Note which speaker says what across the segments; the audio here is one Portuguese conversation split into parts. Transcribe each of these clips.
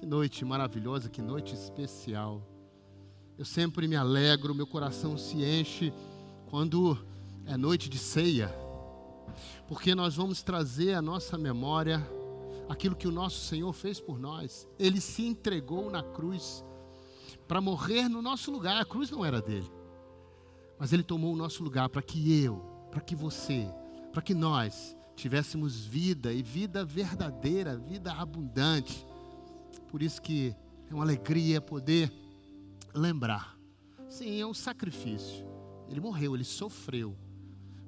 Speaker 1: Que noite maravilhosa, que noite especial. Eu sempre me alegro, meu coração se enche quando é noite de ceia, porque nós vamos trazer à nossa memória aquilo que o nosso Senhor fez por nós. Ele se entregou na cruz para morrer no nosso lugar. A cruz não era dele, mas ele tomou o nosso lugar para que eu, para que você, para que nós tivéssemos vida e vida verdadeira, vida abundante. Por isso que é uma alegria poder lembrar. Sim, é um sacrifício. Ele morreu, ele sofreu.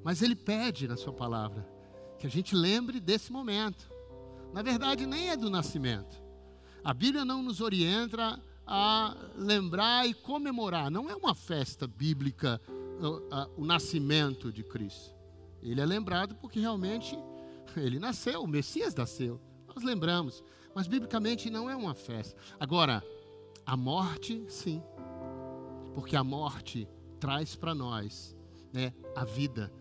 Speaker 1: Mas ele pede na sua palavra que a gente lembre desse momento. Na verdade, nem é do nascimento. A Bíblia não nos orienta a lembrar e comemorar. Não é uma festa bíblica o, nascimento de Cristo. Ele é lembrado porque realmente ele nasceu, o Messias nasceu. Nós lembramos. Mas biblicamente não é uma festa. Agora, a morte, sim. Porque a morte traz para nós né, a vida.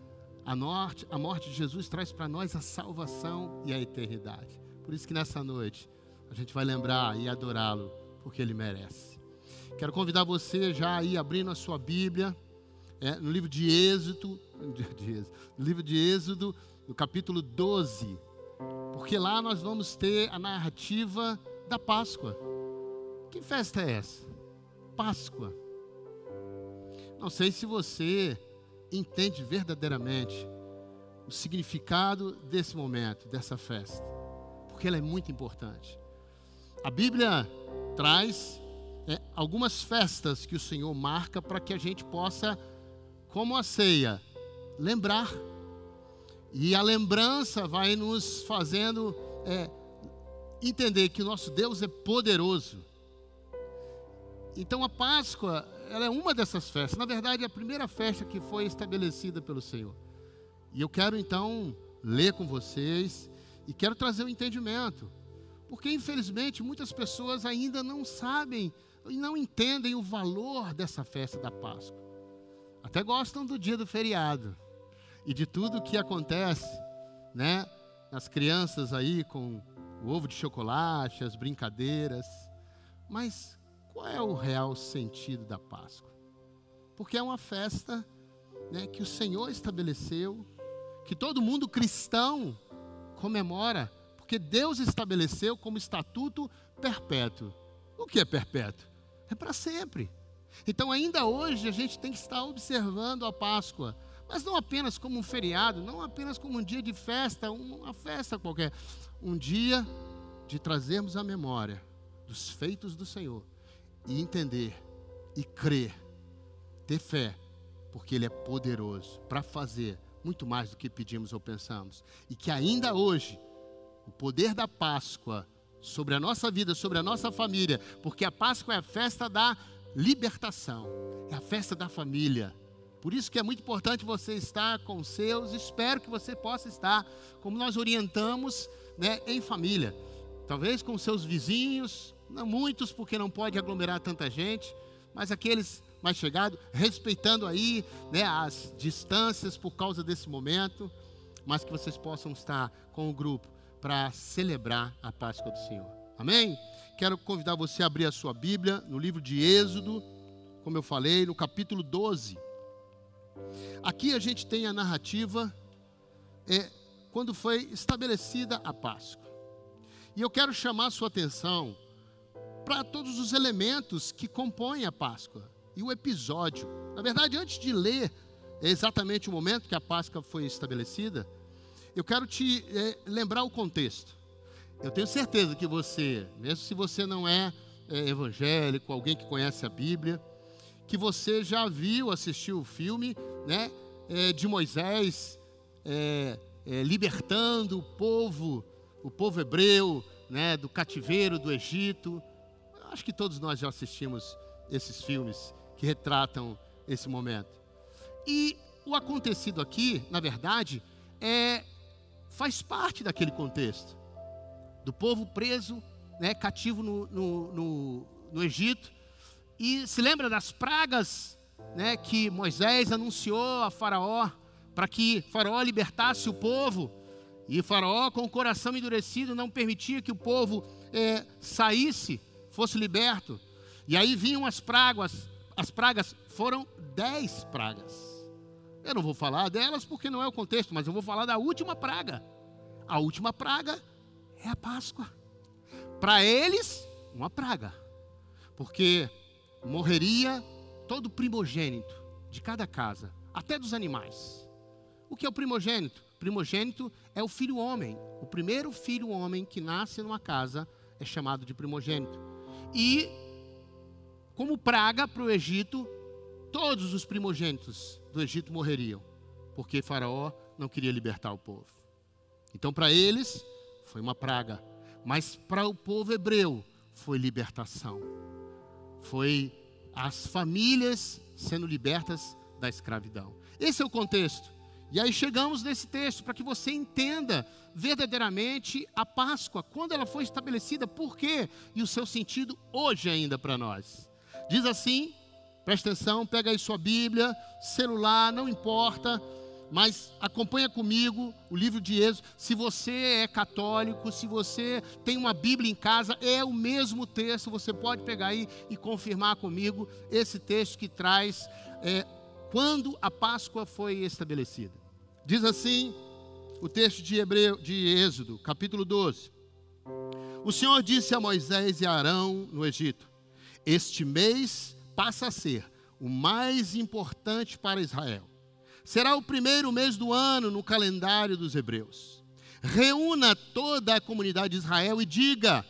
Speaker 1: A morte, a morte de Jesus traz para nós a salvação e a eternidade. Por isso que nessa noite a gente vai lembrar e adorá-lo, porque ele merece. Quero convidar você já aí abrindo a sua Bíblia, é, no livro de Êxodo, de, no livro de Êxodo, no capítulo 12, porque lá nós vamos ter a narrativa da Páscoa. Que festa é essa? Páscoa. Não sei se você entende verdadeiramente o significado desse momento, dessa festa porque ela é muito importante. A Bíblia traz é, algumas festas que o Senhor marca para que a gente possa, como a ceia, lembrar. E a lembrança vai nos fazendo é, entender que o nosso Deus é poderoso. Então a Páscoa, ela é uma dessas festas. Na verdade, é a primeira festa que foi estabelecida pelo Senhor. E eu quero então ler com vocês e quero trazer o um entendimento, porque infelizmente muitas pessoas ainda não sabem e não entendem o valor dessa festa da Páscoa. Até gostam do dia do feriado e de tudo que acontece, né? As crianças aí com o ovo de chocolate, as brincadeiras. Mas qual é o real sentido da Páscoa? Porque é uma festa né, que o Senhor estabeleceu, que todo mundo cristão comemora, porque Deus estabeleceu como estatuto perpétuo. O que é perpétuo? É para sempre. Então, ainda hoje, a gente tem que estar observando a Páscoa, mas não apenas como um feriado, não apenas como um dia de festa, uma festa qualquer. Um dia de trazermos a memória dos feitos do Senhor e entender e crer, ter fé, porque Ele é poderoso para fazer muito mais do que pedimos ou pensamos. E que ainda hoje, o poder da Páscoa sobre a nossa vida, sobre a nossa família, porque a Páscoa é a festa da libertação, é a festa da família. Por isso que é muito importante você estar com os seus, espero que você possa estar, como nós orientamos, né, em família. Talvez com seus vizinhos, não muitos, porque não pode aglomerar tanta gente, mas aqueles mais chegado, respeitando aí né, as distâncias por causa desse momento, mas que vocês possam estar com o grupo para celebrar a Páscoa do Senhor. Amém? Quero convidar você a abrir a sua Bíblia no livro de Êxodo, como eu falei, no capítulo 12. Aqui a gente tem a narrativa é, quando foi estabelecida a Páscoa. E eu quero chamar a sua atenção para todos os elementos que compõem a Páscoa e o episódio. Na verdade, antes de ler exatamente o momento que a Páscoa foi estabelecida, eu quero te é, lembrar o contexto. Eu tenho certeza que você, mesmo se você não é, é evangélico, alguém que conhece a Bíblia, que você já viu, assistiu o filme né, é, de Moisés é, é, libertando o povo, o povo hebreu, né, do cativeiro do Egito. Acho que todos nós já assistimos esses filmes que retratam esse momento. E o acontecido aqui, na verdade, é faz parte daquele contexto do povo preso, né, cativo no, no, no, no Egito. E se lembra das pragas né, que Moisés anunciou a Faraó para que Faraó libertasse o povo. E Faraó, com o coração endurecido, não permitia que o povo é, saísse, fosse liberto. E aí vinham as pragas, as pragas foram dez pragas. Eu não vou falar delas porque não é o contexto, mas eu vou falar da última praga. A última praga é a Páscoa. Para eles, uma praga, porque morreria todo primogênito de cada casa, até dos animais. O que é o primogênito? Primogênito é o filho homem. O primeiro filho homem que nasce numa casa é chamado de primogênito. E, como praga para o Egito, todos os primogênitos do Egito morreriam, porque Faraó não queria libertar o povo. Então, para eles, foi uma praga. Mas para o povo hebreu, foi libertação. Foi as famílias sendo libertas da escravidão. Esse é o contexto. E aí chegamos nesse texto para que você entenda verdadeiramente a Páscoa, quando ela foi estabelecida, por quê e o seu sentido hoje ainda para nós. Diz assim, presta atenção, pega aí sua Bíblia, celular, não importa, mas acompanha comigo o livro de Êxodo. Se você é católico, se você tem uma Bíblia em casa, é o mesmo texto. Você pode pegar aí e confirmar comigo esse texto que traz é, quando a Páscoa foi estabelecida. Diz assim o texto de Hebreu, de Êxodo, capítulo 12. O Senhor disse a Moisés e a Arão no Egito: Este mês passa a ser o mais importante para Israel será o primeiro mês do ano no calendário dos hebreus. Reúna toda a comunidade de Israel e diga: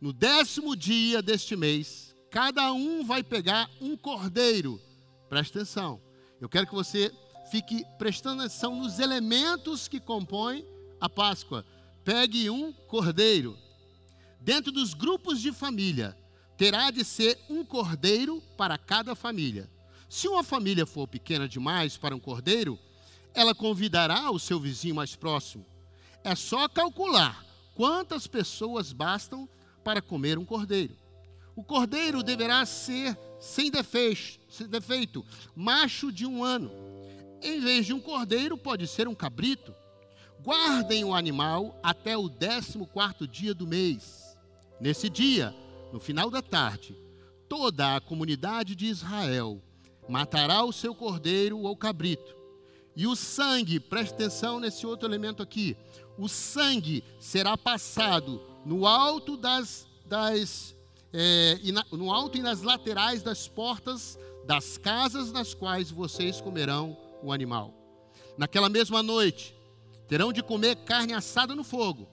Speaker 1: no décimo dia deste mês, cada um vai pegar um cordeiro. Preste atenção, eu quero que você fique prestando atenção nos elementos que compõem a Páscoa. Pegue um cordeiro. Dentro dos grupos de família, terá de ser um cordeiro para cada família. Se uma família for pequena demais para um cordeiro, ela convidará o seu vizinho mais próximo. É só calcular quantas pessoas bastam para comer um cordeiro. O cordeiro deverá ser sem defeito, macho de um ano. Em vez de um cordeiro, pode ser um cabrito. Guardem o animal até o décimo quarto dia do mês. Nesse dia, no final da tarde, toda a comunidade de Israel matará o seu cordeiro ou cabrito. E o sangue, preste atenção nesse outro elemento aqui. O sangue será passado no alto das, das é, na, no alto e nas laterais das portas das casas nas quais vocês comerão o animal. Naquela mesma noite, terão de comer carne assada no fogo,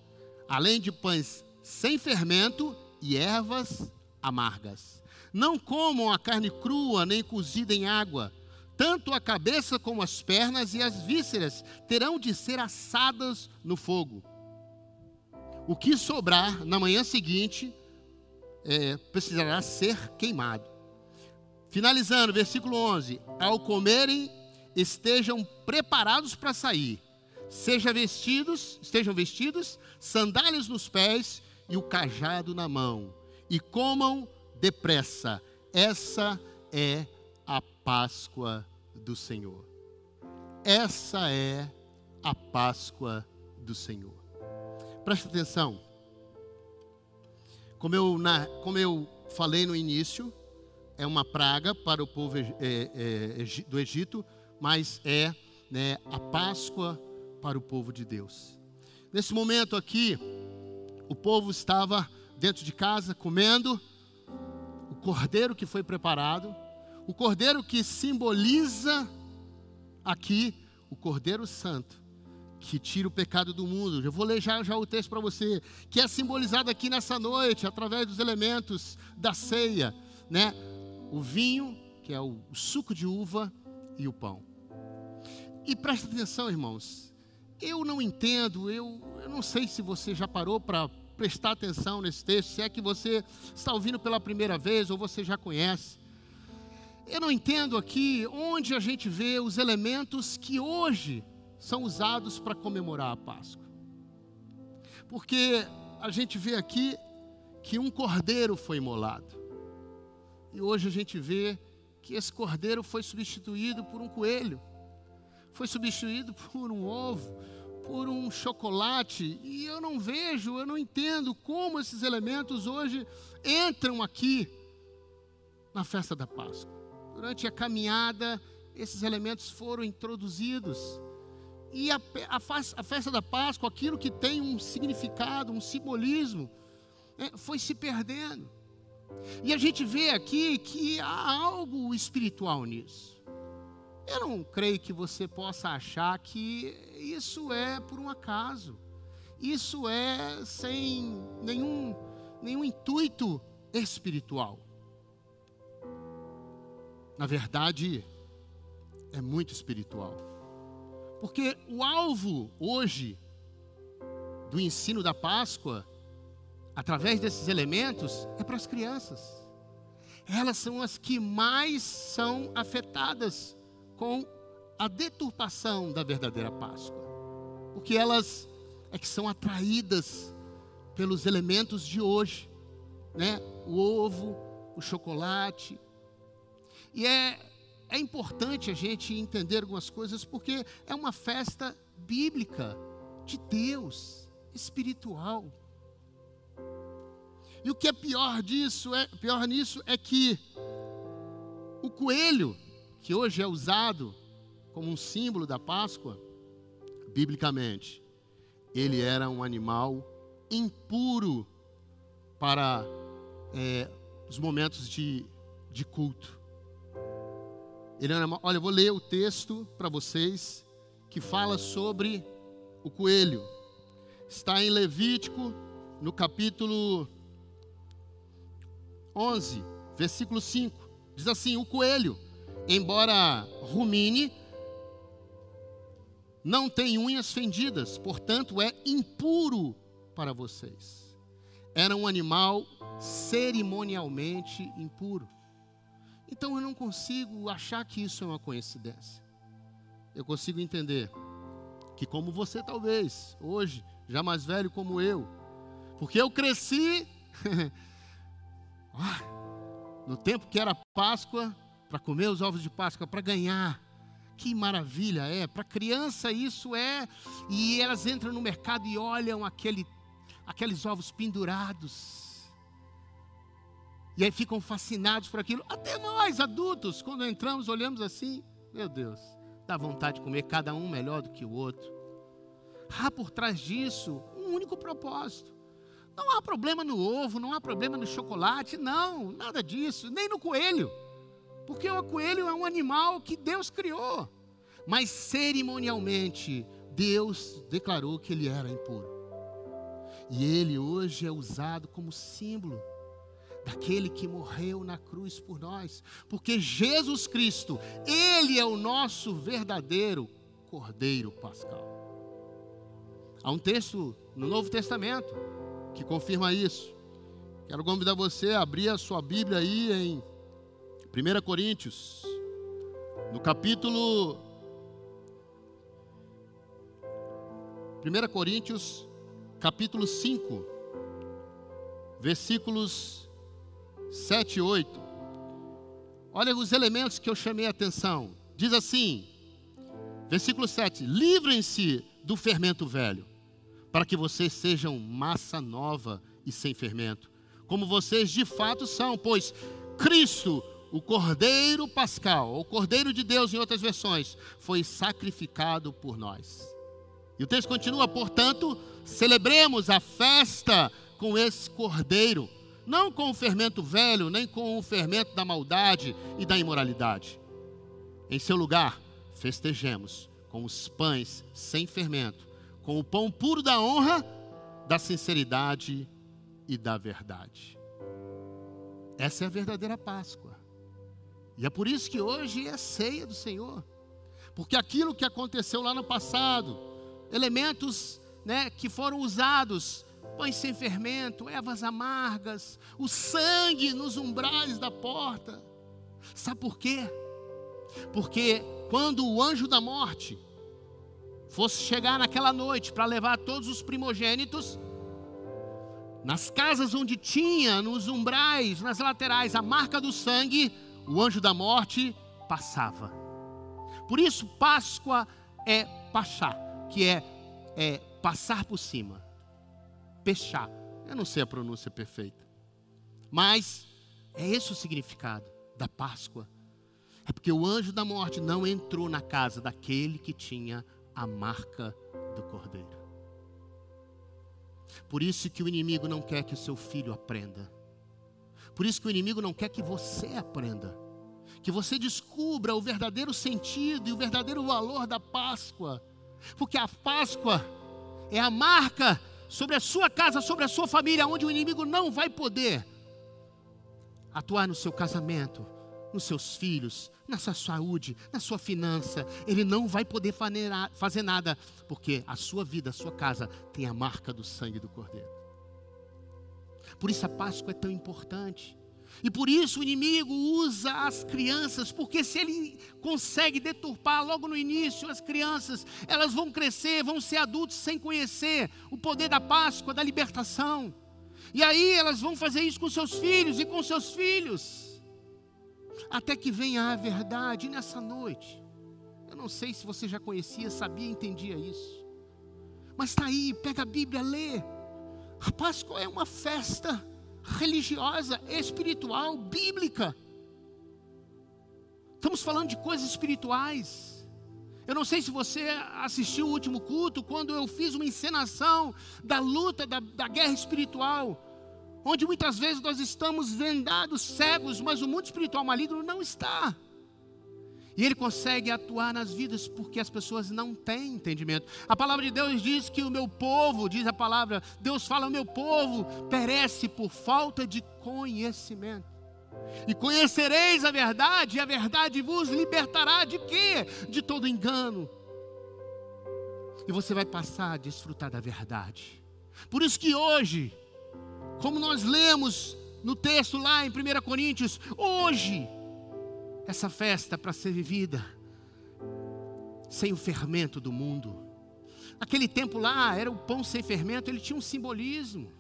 Speaker 1: além de pães sem fermento e ervas amargas. Não comam a carne crua nem cozida em água. Tanto a cabeça como as pernas e as vísceras terão de ser assadas no fogo. O que sobrar na manhã seguinte é, precisará ser queimado. Finalizando, versículo 11: Ao comerem, estejam preparados para sair. Seja vestidos, estejam vestidos, sandálias nos pés e o cajado na mão. E comam depressa. Essa é a Páscoa do Senhor. Essa é a Páscoa do Senhor. Presta atenção. Como eu, na, como eu falei no início, é uma praga para o povo é, é, do Egito, mas é né, a Páscoa para o povo de Deus. Nesse momento aqui, o povo estava dentro de casa comendo, cordeiro que foi preparado, o cordeiro que simboliza aqui o Cordeiro Santo, que tira o pecado do mundo. Eu vou ler já, já o texto para você, que é simbolizado aqui nessa noite, através dos elementos da ceia, né? O vinho, que é o suco de uva, e o pão. E presta atenção, irmãos, eu não entendo, eu, eu não sei se você já parou para prestar atenção nesse texto, se é que você está ouvindo pela primeira vez ou você já conhece. Eu não entendo aqui onde a gente vê os elementos que hoje são usados para comemorar a Páscoa. Porque a gente vê aqui que um cordeiro foi imolado. E hoje a gente vê que esse cordeiro foi substituído por um coelho, foi substituído por um ovo, por um chocolate e eu não vejo, eu não entendo como esses elementos hoje entram aqui na festa da Páscoa. Durante a caminhada, esses elementos foram introduzidos. E a, a, a festa da Páscoa, aquilo que tem um significado, um simbolismo, é, foi se perdendo. E a gente vê aqui que há algo espiritual nisso. Eu não creio que você possa achar que isso é por um acaso. Isso é sem nenhum, nenhum intuito espiritual. Na verdade, é muito espiritual. Porque o alvo hoje do ensino da Páscoa, através desses elementos, é para as crianças. Elas são as que mais são afetadas com a deturpação da verdadeira Páscoa. Porque elas é que são atraídas pelos elementos de hoje, né? O ovo, o chocolate. E é é importante a gente entender algumas coisas porque é uma festa bíblica de Deus, espiritual. E o que é pior disso é pior nisso é que o coelho, que hoje é usado como um símbolo da Páscoa, biblicamente, ele era um animal impuro para é, os momentos de, de culto. Ele era, olha, eu vou ler o texto para vocês que fala sobre o coelho. Está em Levítico, no capítulo 11, versículo 5. Diz assim: O coelho, embora rumine, não tem unhas fendidas, portanto é impuro para vocês. Era um animal cerimonialmente impuro. Então eu não consigo achar que isso é uma coincidência. Eu consigo entender que, como você talvez, hoje, já mais velho como eu, porque eu cresci ah, no tempo que era Páscoa, para comer os ovos de Páscoa, para ganhar. Que maravilha é! Para criança isso é. E elas entram no mercado e olham aquele, aqueles ovos pendurados e aí ficam fascinados por aquilo. Até nós, adultos, quando entramos, olhamos assim, meu Deus, dá vontade de comer cada um melhor do que o outro. Há por trás disso um único propósito. Não há problema no ovo, não há problema no chocolate, não, nada disso, nem no coelho. Porque o coelho é um animal que Deus criou. Mas cerimonialmente, Deus declarou que ele era impuro. E ele hoje é usado como símbolo daquele que morreu na cruz por nós, porque Jesus Cristo, Ele é o nosso verdadeiro Cordeiro Pascal. Há um texto no Novo Testamento que confirma isso. Quero convidar você a abrir a sua Bíblia aí em 1 Coríntios, no capítulo 1 Coríntios, capítulo 5, versículos 7 e 8. Olha os elementos que eu chamei a atenção. Diz assim, versículo 7: Livrem-se do fermento velho, para que vocês sejam massa nova e sem fermento, como vocês de fato são, pois Cristo, o Cordeiro Pascal, ou Cordeiro de Deus em outras versões, foi sacrificado por nós. E o texto continua, portanto, celebremos a festa com esse Cordeiro não com o fermento velho, nem com o fermento da maldade e da imoralidade. Em seu lugar, festejemos com os pães sem fermento, com o pão puro da honra, da sinceridade e da verdade. Essa é a verdadeira Páscoa. E é por isso que hoje é ceia do Senhor. Porque aquilo que aconteceu lá no passado, elementos né, que foram usados pães sem fermento, ervas amargas, o sangue nos umbrais da porta. Sabe por quê? Porque quando o anjo da morte fosse chegar naquela noite para levar todos os primogênitos, nas casas onde tinha, nos umbrais, nas laterais, a marca do sangue, o anjo da morte passava. Por isso, Páscoa é Pachá, que é é passar por cima, pechar. Eu não sei a pronúncia perfeita, mas é esse o significado da Páscoa. É porque o anjo da morte não entrou na casa daquele que tinha a marca do cordeiro. Por isso que o inimigo não quer que o seu filho aprenda. Por isso que o inimigo não quer que você aprenda. Que você descubra o verdadeiro sentido e o verdadeiro valor da Páscoa. Porque a Páscoa é a marca sobre a sua casa, sobre a sua família, onde o inimigo não vai poder atuar no seu casamento, nos seus filhos, na sua saúde, na sua finança. Ele não vai poder fazer nada, porque a sua vida, a sua casa tem a marca do sangue do Cordeiro. Por isso a Páscoa é tão importante. E por isso o inimigo usa as crianças, porque se ele consegue deturpar logo no início as crianças, elas vão crescer, vão ser adultos sem conhecer o poder da Páscoa, da libertação. E aí elas vão fazer isso com seus filhos e com seus filhos até que venha a verdade nessa noite. Eu não sei se você já conhecia, sabia, entendia isso. Mas está aí, pega a Bíblia, lê. A Páscoa é uma festa religiosa, espiritual, bíblica. Estamos falando de coisas espirituais. Eu não sei se você assistiu o último culto, quando eu fiz uma encenação da luta, da, da guerra espiritual onde muitas vezes nós estamos vendados, cegos, mas o mundo espiritual maligno não está. E ele consegue atuar nas vidas porque as pessoas não têm entendimento. A palavra de Deus diz que o meu povo, diz a palavra, Deus fala, o meu povo perece por falta de conhecimento. E conhecereis a verdade, e a verdade vos libertará de quê? De todo engano. E você vai passar a desfrutar da verdade. Por isso que hoje como nós lemos no texto lá em 1 Coríntios, hoje, essa festa para ser vivida sem o fermento do mundo. Aquele tempo lá era o pão sem fermento, ele tinha um simbolismo.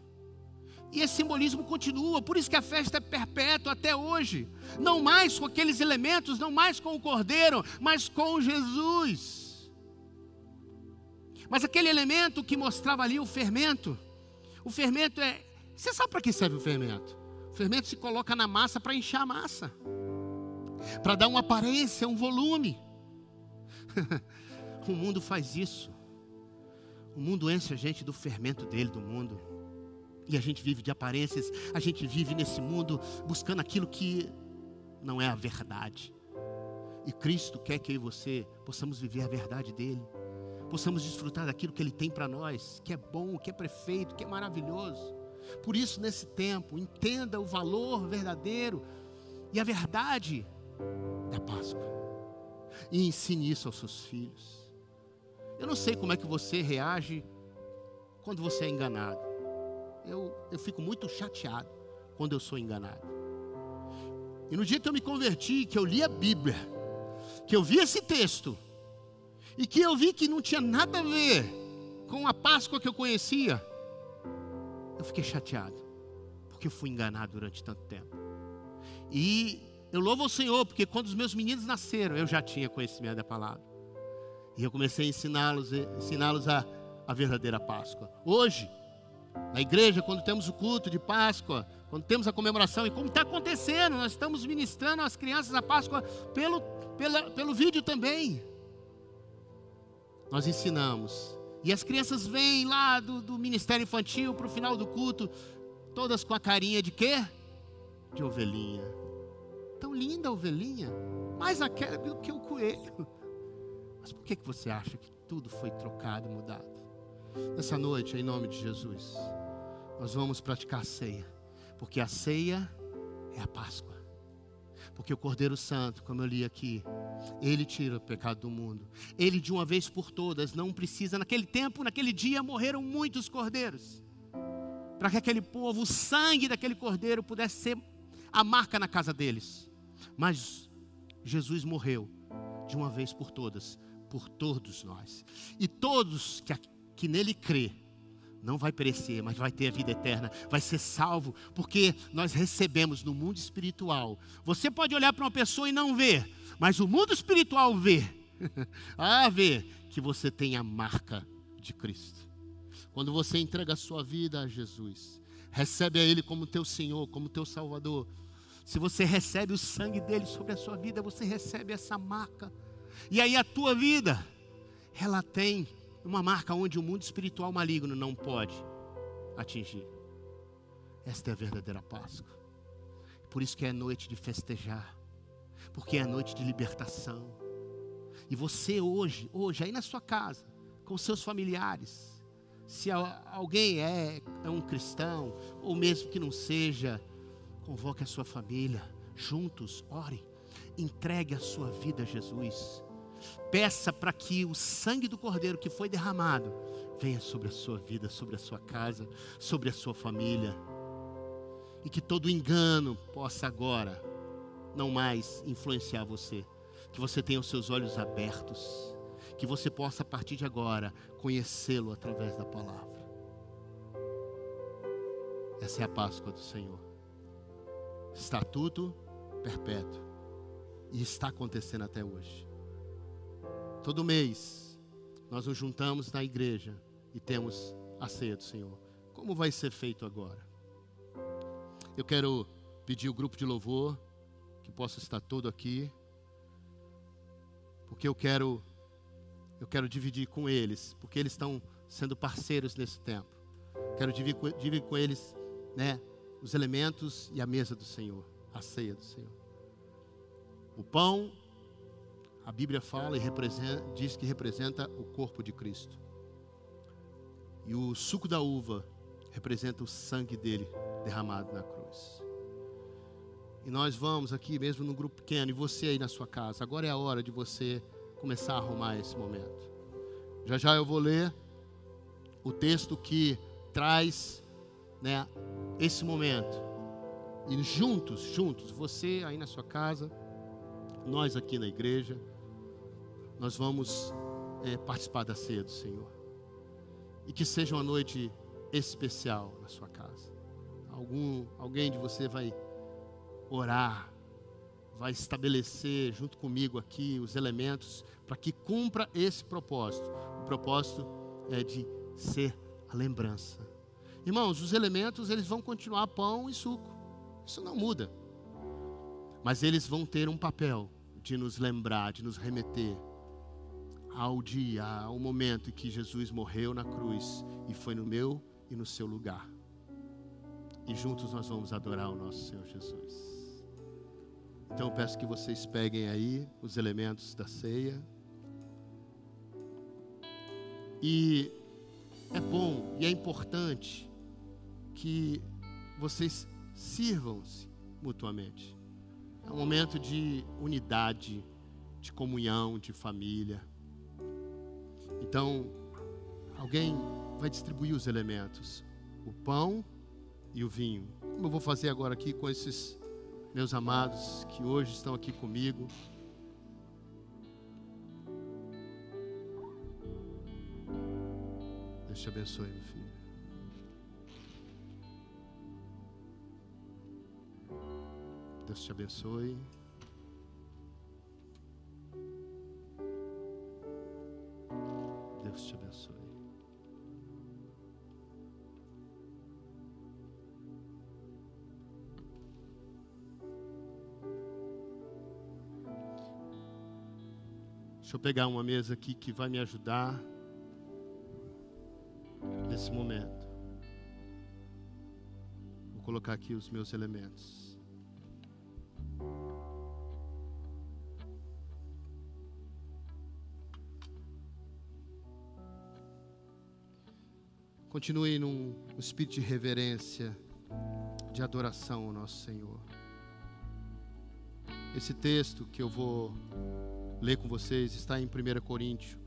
Speaker 1: E esse simbolismo continua, por isso que a festa é perpétua até hoje. Não mais com aqueles elementos, não mais com o cordeiro, mas com Jesus. Mas aquele elemento que mostrava ali o fermento, o fermento é você sabe para que serve o fermento? O fermento se coloca na massa para inchar a massa, para dar uma aparência, um volume. o mundo faz isso. O mundo enche a gente do fermento dele, do mundo. E a gente vive de aparências, a gente vive nesse mundo buscando aquilo que não é a verdade. E Cristo quer que eu e você possamos viver a verdade dele, possamos desfrutar daquilo que ele tem para nós, que é bom, que é perfeito, que é maravilhoso. Por isso, nesse tempo, entenda o valor verdadeiro e a verdade da Páscoa. E ensine isso aos seus filhos. Eu não sei como é que você reage quando você é enganado. Eu, eu fico muito chateado quando eu sou enganado. E no dia que eu me converti, que eu li a Bíblia, que eu vi esse texto, e que eu vi que não tinha nada a ver com a Páscoa que eu conhecia, eu fiquei chateado, porque eu fui enganado durante tanto tempo. E eu louvo ao Senhor, porque quando os meus meninos nasceram, eu já tinha conhecimento da palavra. E eu comecei a ensiná-los ensiná-los a, a verdadeira Páscoa. Hoje, na igreja, quando temos o culto de Páscoa, quando temos a comemoração, e como está acontecendo, nós estamos ministrando às crianças a Páscoa pelo, pela, pelo vídeo também. Nós ensinamos e as crianças vêm lá do, do Ministério Infantil para o final do culto, todas com a carinha de quê? De ovelhinha. Linda ovelhinha, mais aquela do que o coelho. Mas por que, que você acha que tudo foi trocado, mudado? Nessa noite, em nome de Jesus, nós vamos praticar a ceia, porque a ceia é a Páscoa. Porque o Cordeiro Santo, como eu li aqui, ele tira o pecado do mundo. Ele de uma vez por todas não precisa. Naquele tempo, naquele dia, morreram muitos cordeiros. Para que aquele povo, o sangue daquele cordeiro pudesse ser a marca na casa deles. Mas Jesus morreu de uma vez por todas, por todos nós. E todos que, que nele crê, não vai perecer, mas vai ter a vida eterna, vai ser salvo, porque nós recebemos no mundo espiritual. Você pode olhar para uma pessoa e não ver, mas o mundo espiritual vê. ah, vê que você tem a marca de Cristo. Quando você entrega a sua vida a Jesus, recebe a Ele como teu Senhor, como teu Salvador. Se você recebe o sangue dele sobre a sua vida, você recebe essa marca. E aí a tua vida, ela tem uma marca onde o mundo espiritual maligno não pode atingir. Esta é a verdadeira Páscoa. Por isso que é noite de festejar, porque é noite de libertação. E você hoje, hoje, aí na sua casa, com seus familiares, se alguém é, é um cristão, ou mesmo que não seja, convoque a sua família, juntos, ore, entregue a sua vida a Jesus. Peça para que o sangue do Cordeiro que foi derramado venha sobre a sua vida, sobre a sua casa, sobre a sua família. E que todo engano possa agora não mais influenciar você. Que você tenha os seus olhos abertos. Que você possa, a partir de agora, conhecê-lo através da palavra. Essa é a Páscoa do Senhor. Estatuto perpétuo. E está acontecendo até hoje. Todo mês, nós nos juntamos na igreja e temos a ceia do Senhor. Como vai ser feito agora? Eu quero pedir o grupo de louvor que possa estar todo aqui, porque eu quero eu quero dividir com eles, porque eles estão sendo parceiros nesse tempo. Quero dividir, dividir com eles, né, os elementos e a mesa do Senhor, a ceia do Senhor. O pão a Bíblia fala e diz que representa o corpo de Cristo. E o suco da uva representa o sangue dele derramado na cruz. E nós vamos aqui, mesmo num grupo pequeno, e você aí na sua casa, agora é a hora de você começar a arrumar esse momento. Já já eu vou ler o texto que traz né, esse momento. E juntos, juntos, você aí na sua casa, nós aqui na igreja, nós vamos é, participar da ceia do Senhor. E que seja uma noite especial na sua casa. Algum, alguém de você vai orar, vai estabelecer junto comigo aqui os elementos para que cumpra esse propósito. O propósito é de ser a lembrança. Irmãos, os elementos eles vão continuar pão e suco. Isso não muda. Mas eles vão ter um papel de nos lembrar, de nos remeter ao dia, ao momento em que Jesus morreu na cruz e foi no meu e no seu lugar. E juntos nós vamos adorar o nosso Senhor Jesus. Então eu peço que vocês peguem aí os elementos da ceia. E é bom e é importante que vocês sirvam-se mutuamente. É um momento de unidade, de comunhão, de família. Então, alguém vai distribuir os elementos: o pão e o vinho. Como eu vou fazer agora aqui com esses meus amados que hoje estão aqui comigo. Deus te abençoe, meu filho. Deus te abençoe. Deus te abençoe. Deixa eu pegar uma mesa aqui que vai me ajudar nesse momento. Vou colocar aqui os meus elementos. Continue num espírito de reverência, de adoração ao nosso Senhor. Esse texto que eu vou ler com vocês está em 1 Coríntios.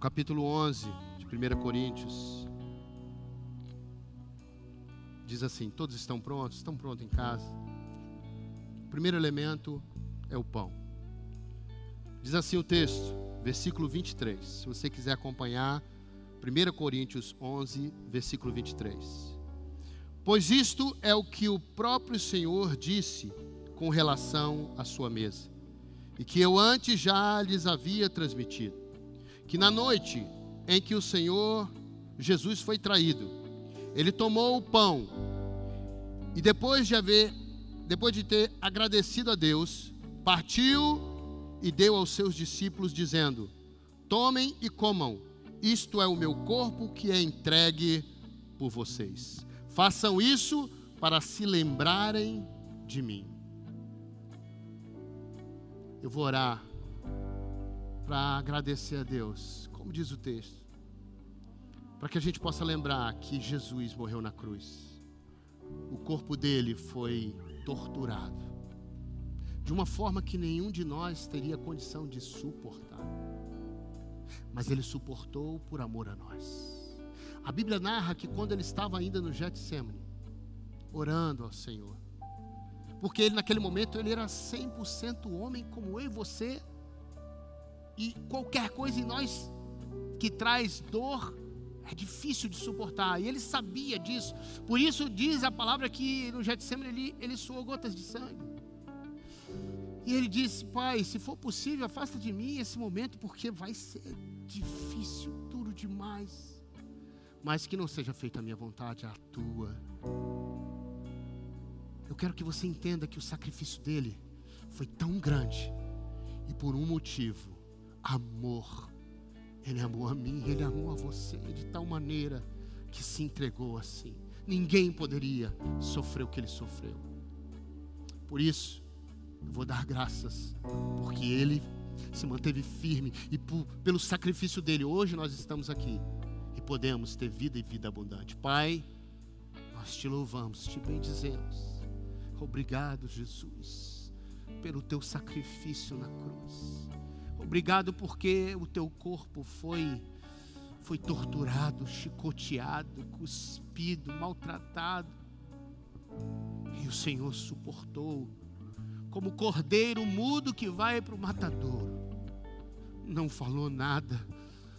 Speaker 1: Capítulo 11 de 1 Coríntios. Diz assim: Todos estão prontos? Estão prontos em casa? O primeiro elemento é o pão. Diz assim o texto, versículo 23. Se você quiser acompanhar, 1 Coríntios 11, versículo 23. Pois isto é o que o próprio Senhor disse com relação à sua mesa, e que eu antes já lhes havia transmitido, que na noite em que o Senhor Jesus foi traído, ele tomou o pão e depois de haver, depois de ter agradecido a Deus, partiu e deu aos seus discípulos dizendo: Tomem e comam. Isto é o meu corpo que é entregue por vocês. Façam isso para se lembrarem de mim. Eu vou orar para agradecer a Deus, como diz o texto, para que a gente possa lembrar que Jesus morreu na cruz. O corpo dele foi torturado de uma forma que nenhum de nós teria condição de suportar. Mas ele suportou por amor a nós. A Bíblia narra que quando ele estava ainda no Getsemane, orando ao Senhor, porque ele naquele momento ele era 100% homem como eu e você. E qualquer coisa em nós que traz dor é difícil de suportar. E ele sabia disso. Por isso diz a palavra que no Getsemane ele, ele suou gotas de sangue. E ele disse: Pai, se for possível, afasta de mim esse momento, porque vai ser difícil, duro demais. Mas que não seja feita a minha vontade, a tua. Eu quero que você entenda que o sacrifício dele foi tão grande e por um motivo: amor. Ele amou a mim, ele amou a você de tal maneira que se entregou assim. Ninguém poderia sofrer o que ele sofreu. Por isso, eu vou dar graças, porque ele se manteve firme e por, pelo sacrifício dele, hoje nós estamos aqui e podemos ter vida e vida abundante. Pai, nós te louvamos, te bendizemos. Obrigado, Jesus, pelo teu sacrifício na cruz. Obrigado porque o teu corpo foi foi torturado, chicoteado, cuspido, maltratado. E o Senhor suportou como cordeiro mudo que vai para o matadouro. Não falou nada,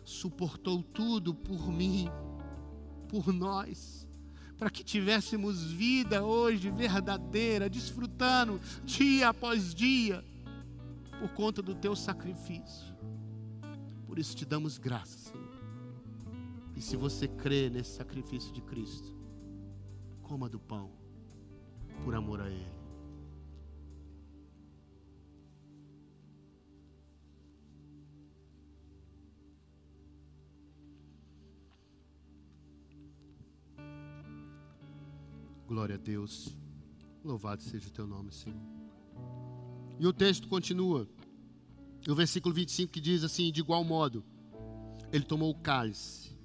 Speaker 1: suportou tudo por mim, por nós para que tivéssemos vida hoje verdadeira, desfrutando dia após dia, por conta do teu sacrifício. Por isso te damos graças, Senhor. E se você crê nesse sacrifício de Cristo, coma do pão, por amor a Ele. Glória a Deus. Louvado seja o teu nome, Senhor. E o texto continua. O versículo 25 que diz assim: De igual modo, ele tomou o cálice.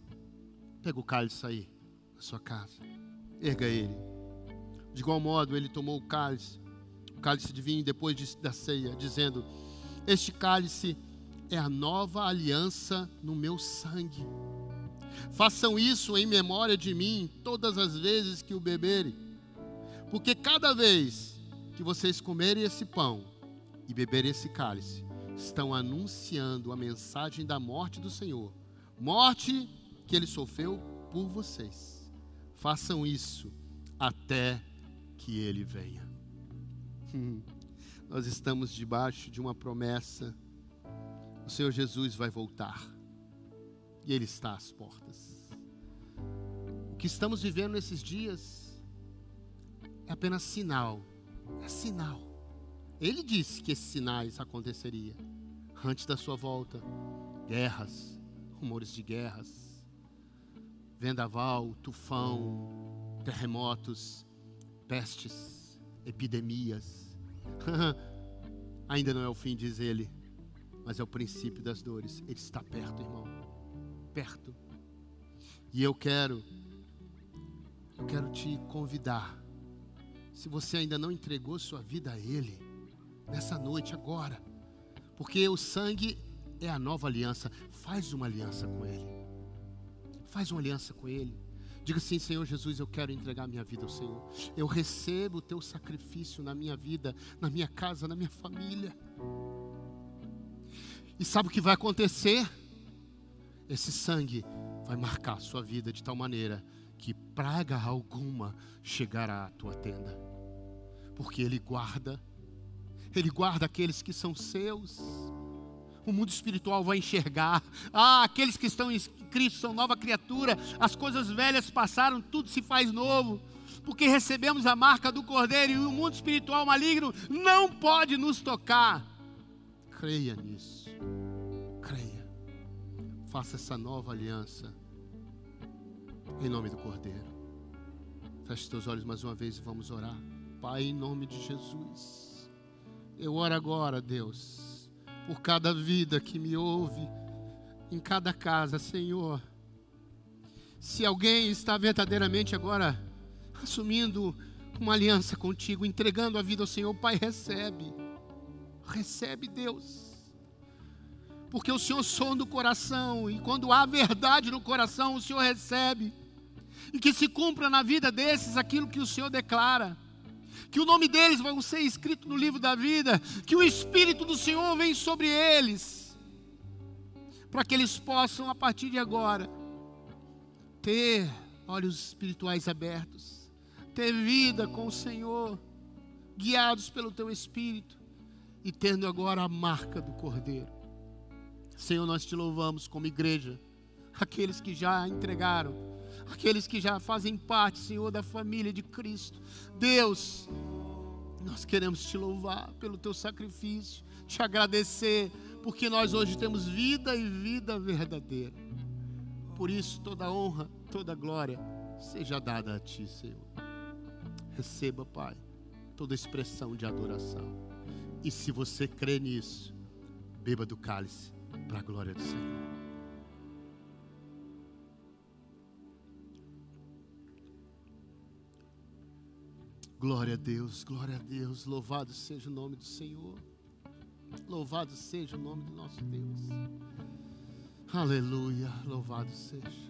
Speaker 1: Pega o cálice aí, na sua casa. Erga ele. De igual modo, ele tomou o cálice, o cálice de vinho depois de, da ceia, dizendo: Este cálice é a nova aliança no meu sangue. Façam isso em memória de mim todas as vezes que o beberem, porque cada vez que vocês comerem esse pão e beberem esse cálice, estão anunciando a mensagem da morte do Senhor, morte que ele sofreu por vocês. Façam isso até que ele venha. Nós estamos debaixo de uma promessa. O Senhor Jesus vai voltar e Ele está às portas. O que estamos vivendo nesses dias é apenas sinal, é sinal. Ele disse que esses sinais aconteceriam antes da sua volta. Guerras, rumores de guerras, vendaval, tufão, terremotos, pestes, epidemias. Ainda não é o fim, diz ele, mas é o princípio das dores. Ele está perto, irmão perto. E eu quero, eu quero te convidar. Se você ainda não entregou sua vida a Ele, nessa noite, agora, porque o sangue é a nova aliança, faz uma aliança com Ele. Faz uma aliança com Ele. Diga assim, Senhor Jesus, eu quero entregar minha vida ao Senhor. Eu recebo o teu sacrifício na minha vida, na minha casa, na minha família. E sabe o que vai acontecer? Esse sangue vai marcar a sua vida de tal maneira que praga alguma chegará à tua tenda, porque Ele guarda Ele guarda aqueles que são seus. O mundo espiritual vai enxergar. Ah, aqueles que estão em Cristo são nova criatura. As coisas velhas passaram, tudo se faz novo. Porque recebemos a marca do Cordeiro e o mundo espiritual maligno não pode nos tocar. Creia nisso. Faça essa nova aliança. Em nome do Cordeiro. Feche teus olhos mais uma vez e vamos orar. Pai, em nome de Jesus. Eu oro agora, Deus, por cada vida que me ouve, em cada casa, Senhor. Se alguém está verdadeiramente agora assumindo uma aliança contigo, entregando a vida ao Senhor, Pai, recebe. Recebe, Deus. Porque o Senhor sonda o coração, e quando há verdade no coração, o Senhor recebe. E que se cumpra na vida desses aquilo que o Senhor declara que o nome deles vai ser escrito no livro da vida, que o Espírito do Senhor vem sobre eles, para que eles possam, a partir de agora, ter olhos espirituais abertos, ter vida com o Senhor, guiados pelo Teu Espírito e tendo agora a marca do Cordeiro. Senhor, nós te louvamos como igreja, aqueles que já entregaram aqueles que já fazem parte, Senhor, da família de Cristo. Deus, nós queremos te louvar pelo teu sacrifício, te agradecer, porque nós hoje temos vida e vida verdadeira. Por isso, toda honra, toda glória seja dada a ti, Senhor. Receba, Pai, toda expressão de adoração. E se você crê nisso, beba do cálice para a glória do Senhor. Glória a Deus, glória a Deus. Louvado seja o nome do Senhor. Louvado seja o nome do nosso Deus. Aleluia, louvado seja.